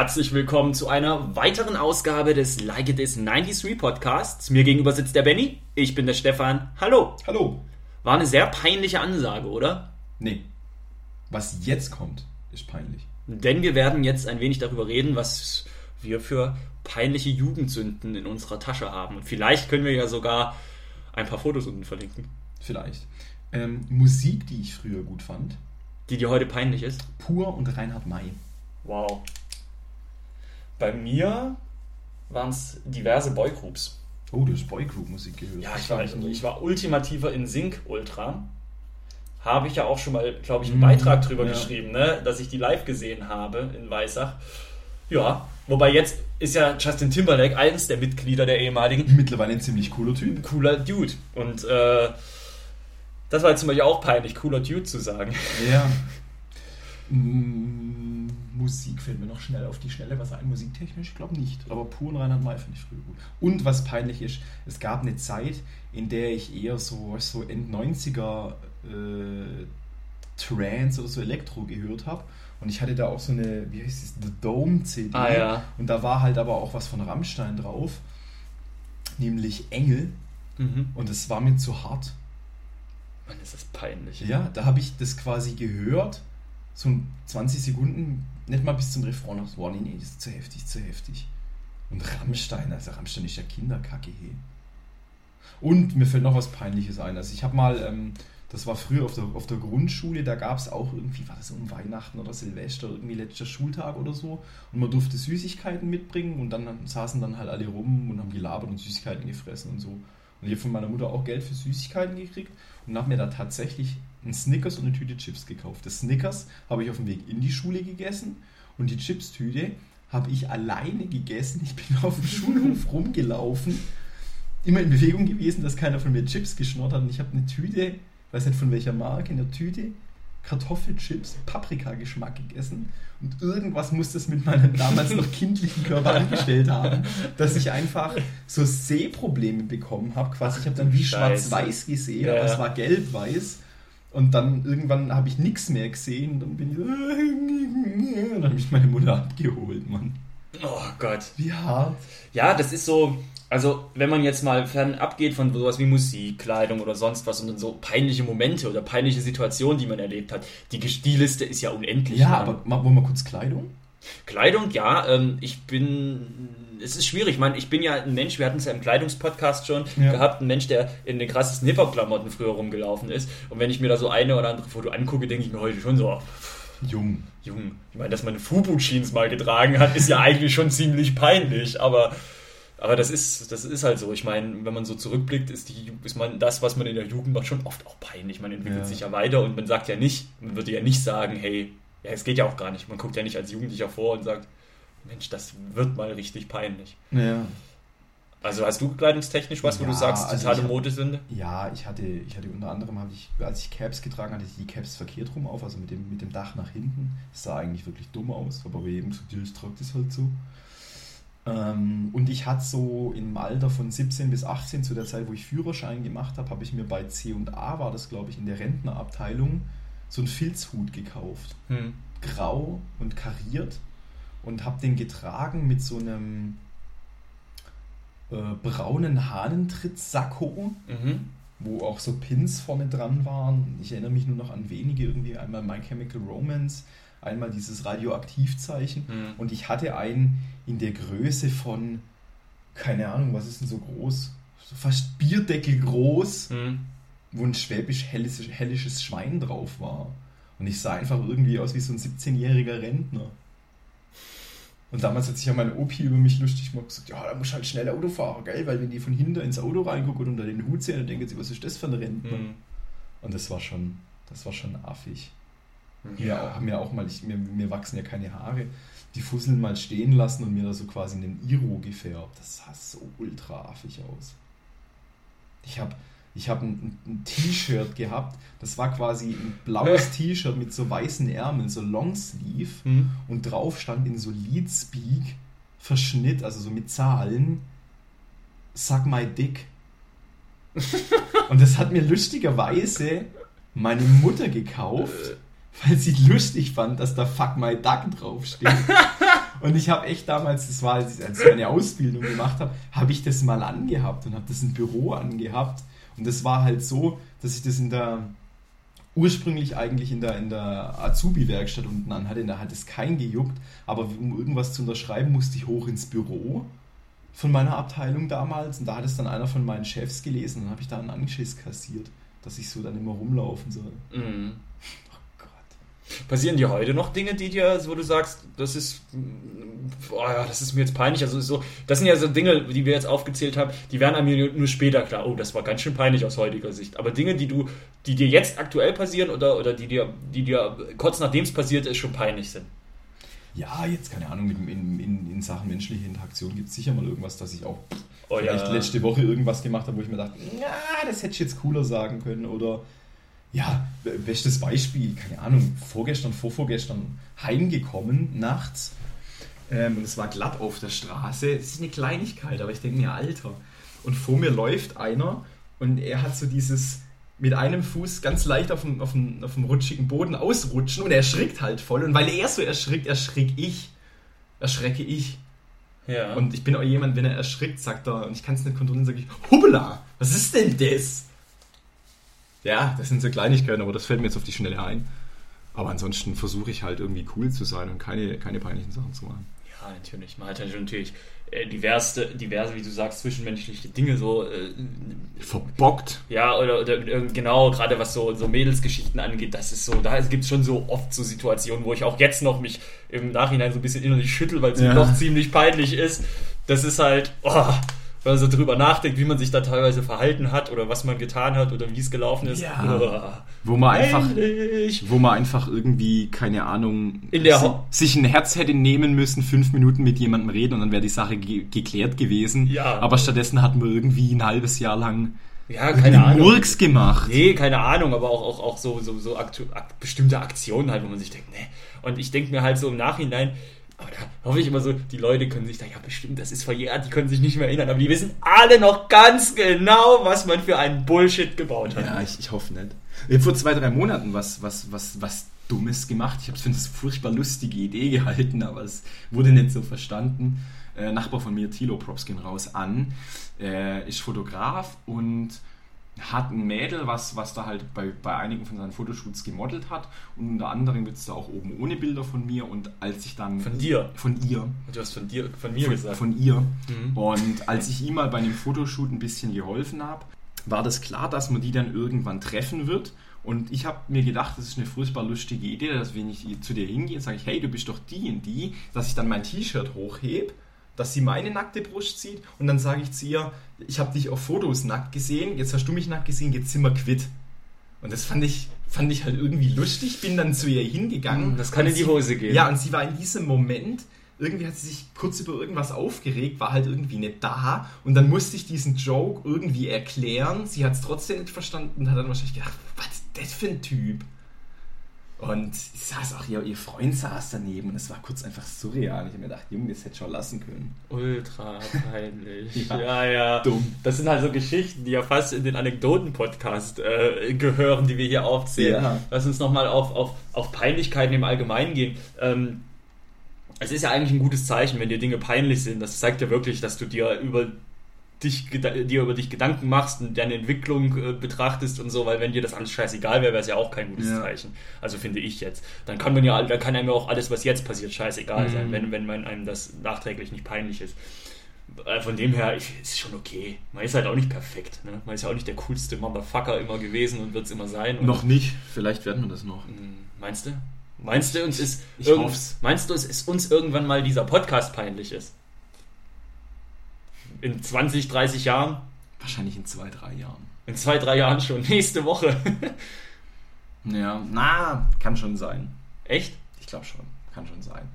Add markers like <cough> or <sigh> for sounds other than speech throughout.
herzlich willkommen zu einer weiteren Ausgabe des Like It Is 93 Podcasts. Mir gegenüber sitzt der Benny, ich bin der Stefan. Hallo. Hallo. War eine sehr peinliche Ansage, oder? Nee. Was jetzt kommt, ist peinlich. Denn wir werden jetzt ein wenig darüber reden, was wir für peinliche Jugendsünden in unserer Tasche haben. Und vielleicht können wir ja sogar ein paar Fotos unten verlinken. Vielleicht. Ähm, Musik, die ich früher gut fand. Die dir heute peinlich ist? Pur und Reinhard May. Wow. Bei mir waren es diverse Boygroups. Oh, du hast Boygroup-Musik gehört. Ja, ich war, ich war ultimativer in Sync Ultra. Habe ich ja auch schon mal, glaube ich, einen Beitrag drüber ja. geschrieben, ne? dass ich die live gesehen habe in Weissach. Ja, wobei jetzt ist ja Justin Timberlake eines der Mitglieder der ehemaligen. Mittlerweile ein ziemlich cooler Typ. Cooler Dude. Und äh, das war jetzt zum Beispiel auch peinlich, cooler Dude zu sagen. Ja. <laughs> Musik fällt mir noch schnell auf die Schnelle was ein. Musiktechnisch, ich glaube nicht. Aber pur und Reinhard May finde ich früher gut. Und was peinlich ist, es gab eine Zeit, in der ich eher so, so End 90er äh, Trance oder so Elektro gehört habe. Und ich hatte da auch so eine, wie heißt es, The Dome CD. Ah, ja. Und da war halt aber auch was von Rammstein drauf. Nämlich Engel. Mhm. Und es war mir zu hart. Mann, ist das peinlich. Ja, da habe ich das quasi gehört, so 20 Sekunden, nicht mal bis zum Refrain noch, wow, nee, nee, das ist zu heftig, zu heftig. Und Rammstein, also Rammstein ist ja Kinderkacke, hey. Und mir fällt noch was Peinliches ein. Also ich habe mal, ähm, das war früher auf der, auf der Grundschule, da gab es auch irgendwie, war das um Weihnachten oder Silvester, irgendwie letzter Schultag oder so. Und man durfte Süßigkeiten mitbringen und dann saßen dann halt alle rum und haben gelabert und Süßigkeiten gefressen und so. Und ich habe von meiner Mutter auch Geld für Süßigkeiten gekriegt und habe mir da tatsächlich einen Snickers und eine Tüte Chips gekauft. Das Snickers habe ich auf dem Weg in die Schule gegessen und die Chips-Tüte habe ich alleine gegessen. Ich bin <laughs> auf dem Schulhof rumgelaufen, immer in Bewegung gewesen, dass keiner von mir Chips geschnurrt hat. Und ich habe eine Tüte, weiß nicht von welcher Marke, eine Tüte Kartoffelchips, Paprika-Geschmack gegessen und irgendwas muss das mit meinem damals noch kindlichen Körper angestellt haben, dass ich einfach so Sehprobleme bekommen habe. Quasi, ich habe dann wie schwarz-weiß gesehen, Ja. aber es war gelb-weiß. Und dann irgendwann habe ich nichts mehr gesehen und dann bin ich so, <laughs> und dann habe ich meine Mutter abgeholt, Mann. Oh Gott. Wie hart. Ja, das ist so, also wenn man jetzt mal fernab geht von sowas wie Musik, Kleidung oder sonst was und dann so peinliche Momente oder peinliche Situationen, die man erlebt hat, die, die Liste ist ja unendlich. Ja, Mann. aber mal, wollen wir kurz Kleidung? Kleidung, ja, ähm, ich bin, es ist schwierig, ich meine, ich bin ja ein Mensch, wir hatten es ja im Kleidungspodcast schon Ja. gehabt, ein Mensch, der in den krassesten Hip-Hop-Klamotten früher rumgelaufen ist und wenn ich mir da so eine oder andere Foto angucke, denke ich mir heute schon so, Jung. Jung, ich meine, dass man Fubu-Jeans mal getragen hat, ist ja <laughs> eigentlich schon ziemlich peinlich, aber, aber das, ist, das ist halt so. Ich meine, wenn man so zurückblickt, ist, die, ist man das, was man in der Jugend macht, schon oft auch peinlich. Man entwickelt Ja. sich ja weiter und man sagt ja nicht, man würde ja nicht sagen, hey, ja, es geht ja auch gar nicht. Man guckt ja nicht als Jugendlicher vor und sagt, Mensch, das wird mal richtig peinlich. Ja. Also hast du kleidungstechnisch was, wo du Ja, sagst, also totale Modesünde? Ja, ich hatte, ich hatte unter anderem, habe ich, als ich Caps getragen hatte, ich die Caps verkehrt rum auf, also mit dem, mit dem Dach nach hinten. Das sah eigentlich wirklich dumm aus, aber bei jedem gesagt, ja, ich trage das halt so. Ähm, und ich hatte so im Alter von 17 bis 18, zu der Zeit, wo ich Führerschein gemacht habe, habe ich mir bei C&A, war das glaube ich, in der Rentnerabteilung, so einen Filzhut gekauft. Hm. Grau und kariert und habe den getragen mit so einem äh, braunen Hahnentritt-Sakko Mhm. wo auch so Pins vorne dran waren. Ich erinnere mich nur noch an wenige, irgendwie einmal My Chemical Romance, einmal dieses Radioaktivzeichen. Hm. Und ich hatte einen in der Größe von, keine Ahnung, was ist denn so groß? So fast Bierdeckel groß, Hm. wo ein schwäbisch hellisches, hellisches Schwein drauf war. Und ich sah einfach irgendwie aus wie so ein 17-jähriger Rentner. Und damals hat sich ja mein Opi über mich lustig gemacht gesagt, ja, da muss halt schnell Auto fahren, gell? Weil wenn die von hinten ins Auto reingucken und unter den Hut sehen, dann denken sie, was ist das für ein Rentner? Hm. Und das war schon, das war schon affig. Mir Ja. auch, mir auch mal, ich, mir, mir wachsen ja keine Haare, die Fusseln mal stehen lassen und mir da so quasi einen Iro gefärbt. Das sah so ultra affig aus. Ich habe ich hab ein, ein T-Shirt gehabt, das war quasi ein blaues <laughs> T-Shirt mit so weißen Ärmeln, so Longsleeve Hm. und drauf stand in so Leadspeak Verschnitt, also so mit Zahlen, Suck my dick. <laughs> und das hat mir lustigerweise meine Mutter gekauft, weil sie lustig fand, dass da Fuck my duck draufsteht. <laughs> Und ich habe echt damals, das war, als ich meine Ausbildung gemacht habe, habe ich das mal angehabt und habe das im Büro angehabt. Und das war halt so, dass ich das in der, ursprünglich eigentlich in der, in der Azubi-Werkstatt unten anhatte. Da hat es kein gejuckt, aber um irgendwas zu unterschreiben, musste ich hoch ins Büro von meiner Abteilung damals. Und da hat es dann einer von meinen Chefs gelesen. Und habe ich da einen Anschiss kassiert, dass ich so dann immer rumlaufen soll. Mhm. Passieren dir heute noch Dinge, die dir, wo du sagst, das ist, boah, ja, das ist mir jetzt peinlich. Also so, das sind ja so Dinge, die wir jetzt aufgezählt haben, die werden einem nur später klar. Oh, das war ganz schön peinlich aus heutiger Sicht. Aber Dinge, die du, die dir jetzt aktuell passieren oder, oder die dir, die dir kurz nachdem es passiert ist, schon peinlich sind. Ja, jetzt keine Ahnung, in, in, in Sachen menschliche Interaktion gibt es sicher mal irgendwas, dass ich auch Oh, vielleicht ja. letzte Woche irgendwas gemacht habe, wo ich mir dachte, ja, das hätte ich jetzt cooler sagen können. Oder ja, be- bestes Beispiel, keine Ahnung, vorgestern, vorvorgestern heimgekommen, nachts. Ähm, und es war glatt auf der Straße. Es ist eine Kleinigkeit, aber ich denke mir, Alter. Und vor mir läuft einer und er hat so dieses mit einem Fuß ganz leicht auf dem, auf dem, auf dem rutschigen Boden ausrutschen und er erschrickt halt voll. Und weil er so erschrickt, erschrick ich. Erschrecke ich. Ja. Und ich bin auch jemand, wenn er erschrickt, sagt er, und ich kann es nicht kontrollieren, sage ich, Hubbela, was ist denn das? Ja, das sind so Kleinigkeiten, aber das fällt mir jetzt auf die Schnelle ein. Aber ansonsten versuche ich halt irgendwie cool zu sein und keine, keine peinlichen Sachen zu machen. Ja, natürlich. Man hat schon natürlich äh, diverse, diverse, wie du sagst, zwischenmenschliche Dinge so. Äh, Verbockt. ja, oder, oder äh, genau, gerade was so, so Mädelsgeschichten angeht, das ist so, da gibt es schon so oft so Situationen, wo ich auch jetzt noch mich im Nachhinein so ein bisschen innerlich schüttel, weil es Ja. mir doch ziemlich peinlich ist. Das ist halt, oh, wenn man so drüber nachdenkt, wie man sich da teilweise verhalten hat oder was man getan hat oder wie es gelaufen ist. Ja. Wo man einfach, Peinlich. wo man einfach irgendwie, keine Ahnung, In der si- Ho- sich ein Herz hätte nehmen müssen, fünf Minuten mit jemandem reden und dann wäre die Sache ge geklärt gewesen. Ja. Aber stattdessen hatten wir irgendwie ein halbes Jahr lang Ja, keine Ahnung. Murks gemacht. Nee, keine Ahnung, aber auch, auch, auch so, so, so aktu ak bestimmte Aktionen halt, wo man sich denkt, ne. Und ich denke mir halt so im Nachhinein, aber da hoffe ich immer so, die Leute können sich da, ja bestimmt, das ist verjährt, die können sich nicht mehr erinnern, aber die wissen alle noch ganz genau, was man für einen Bullshit gebaut hat. Ja, ich, ich hoffe nicht. Ich habe vor zwei, drei Monaten was, was, was, was Dummes gemacht. Ich habe es für eine furchtbar lustige Idee gehalten, aber es wurde nicht so verstanden. Äh, Nachbar von mir, Tilo, Props gehen raus an, äh, ist Fotograf und hat ein Mädel, was, was da halt bei, bei einigen von seinen Fotoshoots gemodelt hat. Und unter anderem wird es da auch oben ohne Bilder von mir. Und als ich dann. Von dir? Von ihr. Du hast von dir, von mir Von, gesagt. von ihr. Mhm. Und als ich ihm mal bei einem Fotoshoot ein bisschen geholfen habe, war das klar, dass man die dann irgendwann treffen wird. Und ich habe mir gedacht, das ist eine furchtbar lustige Idee, dass wenn ich zu dir hingehe, sage ich, hey, du bist doch die und die, dass ich dann mein T-Shirt hochhebe, dass sie meine nackte Brust sieht und dann sage ich zu ihr, ich habe dich auf Fotos nackt gesehen, jetzt hast du mich nackt gesehen, jetzt sind wir quitt. Und das fand ich, fand ich halt irgendwie lustig, bin dann zu ihr hingegangen. Das kann in die sie- Hose gehen. Ja, und sie war in diesem Moment, irgendwie hat sie sich kurz über irgendwas aufgeregt, war halt irgendwie nicht da und dann musste ich diesen Joke irgendwie erklären. Sie hat es trotzdem nicht verstanden und hat dann wahrscheinlich gedacht, was ist das für ein Typ? Und ich saß auch, ihr, ihr Freund saß daneben und es war kurz einfach surreal. Ich habe mir gedacht, Junge, das hätte schon lassen können. Ultra peinlich. <laughs> Ja. ja, ja. Dumm. Das sind halt so Geschichten, die ja fast in den Anekdoten-Podcast äh, gehören, die wir hier aufzählen. Ja. Lass uns nochmal auf, auf, auf Peinlichkeiten im Allgemeinen gehen. Ähm, es ist ja eigentlich ein gutes Zeichen, wenn dir Dinge peinlich sind. Das zeigt ja wirklich, dass du dir über dich, dir über dich Gedanken machst und deine Entwicklung äh, betrachtest und so, weil wenn dir das alles scheißegal wäre, wäre es ja auch kein gutes Ja. Zeichen. Also finde ich jetzt. Dann kann man ja, dann kann einem ja auch alles, was jetzt passiert, scheißegal Mhm. sein, wenn, wenn man einem das nachträglich nicht peinlich ist. Äh, Von dem her ich, ist schon okay. Man ist halt auch nicht perfekt. Ne? Man ist ja auch nicht der coolste Motherfucker immer gewesen und wird es immer sein. Und, Noch nicht, vielleicht werden wir das noch. Hm, Meinst du? Meinst du, uns ist Ich hoff's. meinst du, es ist uns irgendwann mal dieser Podcast peinlich ist? In 20, 30 Jahren? Wahrscheinlich in zwei, drei Jahren. In zwei, drei Jahren schon. <laughs> Nächste Woche. Ja, na, kann schon sein. Echt? Ich glaube schon, kann schon sein.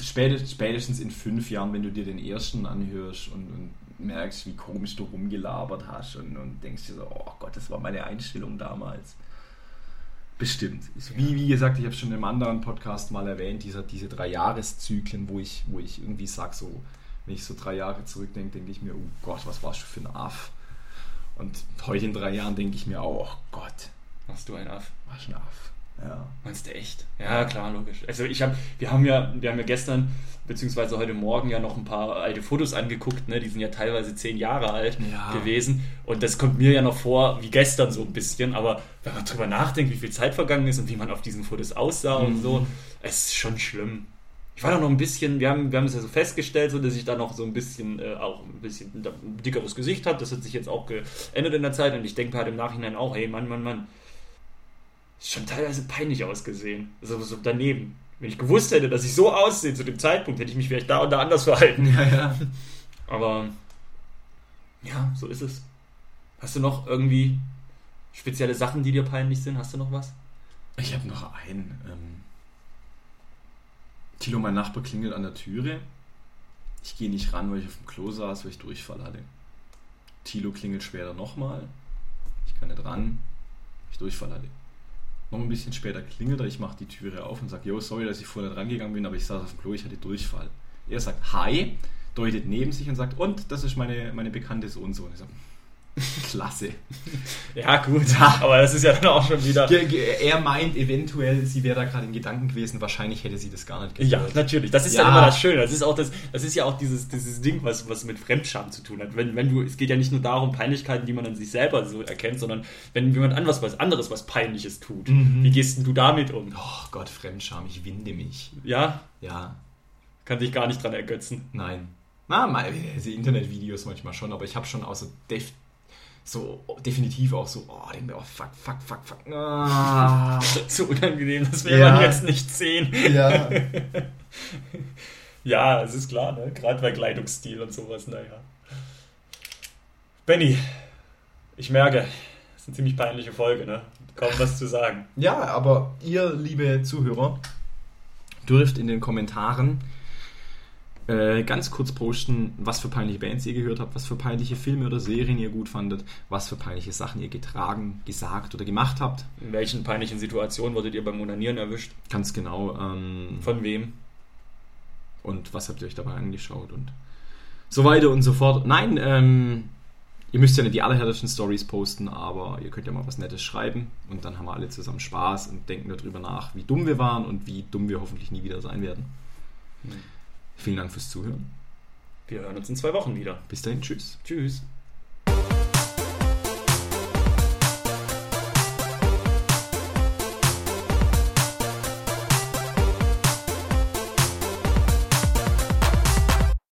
Spätestens, in fünf Jahren, wenn du dir den ersten anhörst und, und merkst, wie komisch du rumgelabert hast und, und denkst dir so, oh Gott, das war meine Einstellung damals. Bestimmt. Wie, wie gesagt, ich habe schon einem anderen Podcast mal erwähnt, dieser, diese drei Jahreszyklen, wo ich, wo ich irgendwie sage, so, wenn ich so drei Jahre zurückdenke, denke ich mir, oh Gott, was warst du für ein Aff? Und heute in drei Jahren denke ich mir auch, oh Gott, Machst du ein Aff? was ein Aff. Ja. Meinst du echt? Ja, klar, logisch. Also ich habe, wir haben ja, wir haben ja gestern beziehungsweise heute Morgen ja noch ein paar alte Fotos angeguckt, ne? Die sind ja teilweise zehn Jahre alt Ja. gewesen. Und das kommt mir ja noch vor wie gestern so ein bisschen. Aber wenn man drüber nachdenkt, wie viel Zeit vergangen ist und wie man auf diesen Fotos aussah und Mhm. so, es ist schon schlimm. Ich war doch noch ein bisschen, wir haben, wir haben es ja so festgestellt, so dass ich da noch so ein bisschen, äh, auch ein bisschen ein dickeres Gesicht habe. Das hat sich jetzt auch geändert in der Zeit und ich denke halt im Nachhinein auch, hey Mann, Mann, Mann, ist schon teilweise peinlich ausgesehen. So, so daneben. Wenn ich gewusst hätte, dass ich so aussehe zu dem Zeitpunkt, hätte ich mich vielleicht da und da anders verhalten. Ja, ja. Aber ja, so ist es. Hast du noch irgendwie spezielle Sachen, die dir peinlich sind? Hast du noch was? Ich habe noch einen. Ähm, Tilo, mein Nachbar, klingelt an der Türe. Ich gehe nicht ran, weil ich auf dem Klo saß, weil ich Durchfall hatte. Tilo klingelt später nochmal. Ich kann nicht ran, ich Durchfall hatte. Noch ein bisschen später klingelt er, ich mache die Türe auf und sage, yo, sorry, dass ich vorher nicht rangegangen bin, aber ich saß auf dem Klo, ich hatte Durchfall. Er sagt, hi, deutet neben sich und sagt, und das ist meine, meine bekannte so und so. Und ich sage, <laughs> klasse. Ja, gut. Aber das ist ja dann auch schon wieder. Er meint eventuell, sie wäre da gerade in Gedanken gewesen, wahrscheinlich hätte sie das gar nicht Ja, gehört. natürlich. Das ist Ja. ja immer das Schöne. Das ist auch das, das ist ja auch dieses, dieses Ding, was, was mit Fremdscham zu tun hat. Wenn, wenn du, es geht ja nicht nur darum, Peinlichkeiten, die man an sich selber so erkennt, sondern wenn jemand anderes was anderes, was Peinliches tut, Mhm. wie gehst denn du damit um? Oh Gott, Fremdscham, ich winde mich. Ja, Ja, kann dich gar nicht dran ergötzen. nein. Na, mal, diese Internetvideos manchmal schon, aber ich habe schon auch so, def, so definitiv auch so, oh, denke mir, oh, fuck, fuck, fuck, fuck. Ah. <laughs> So unangenehm, das will Ja. man jetzt nicht sehen. Ja. <laughs> Ja, es ist klar, ne? Gerade bei Kleidungsstil und sowas, naja. Benny, ich merke, es ist eine ziemlich peinliche Folge, ne? Kaum was zu sagen. Ja, aber ihr, liebe Zuhörer, dürft in den Kommentaren äh, ganz kurz posten, was für peinliche Bands ihr gehört habt, was für peinliche Filme oder Serien ihr gut fandet, was für peinliche Sachen ihr getragen, gesagt oder gemacht habt. In welchen peinlichen Situationen wurdet ihr beim Onanieren erwischt? Ganz genau. Ähm, Von wem? und was habt ihr euch dabei angeschaut und so weiter und so fort. Nein, ähm, ihr müsst ja nicht die allerhärtesten Stories posten, aber ihr könnt ja mal was Nettes schreiben und dann haben wir alle zusammen Spaß und denken darüber nach, wie dumm wir waren und wie dumm wir hoffentlich nie wieder sein werden. Hm. Vielen Dank fürs Zuhören. Wir hören uns in zwei Wochen wieder. Bis dahin, tschüss. Tschüss.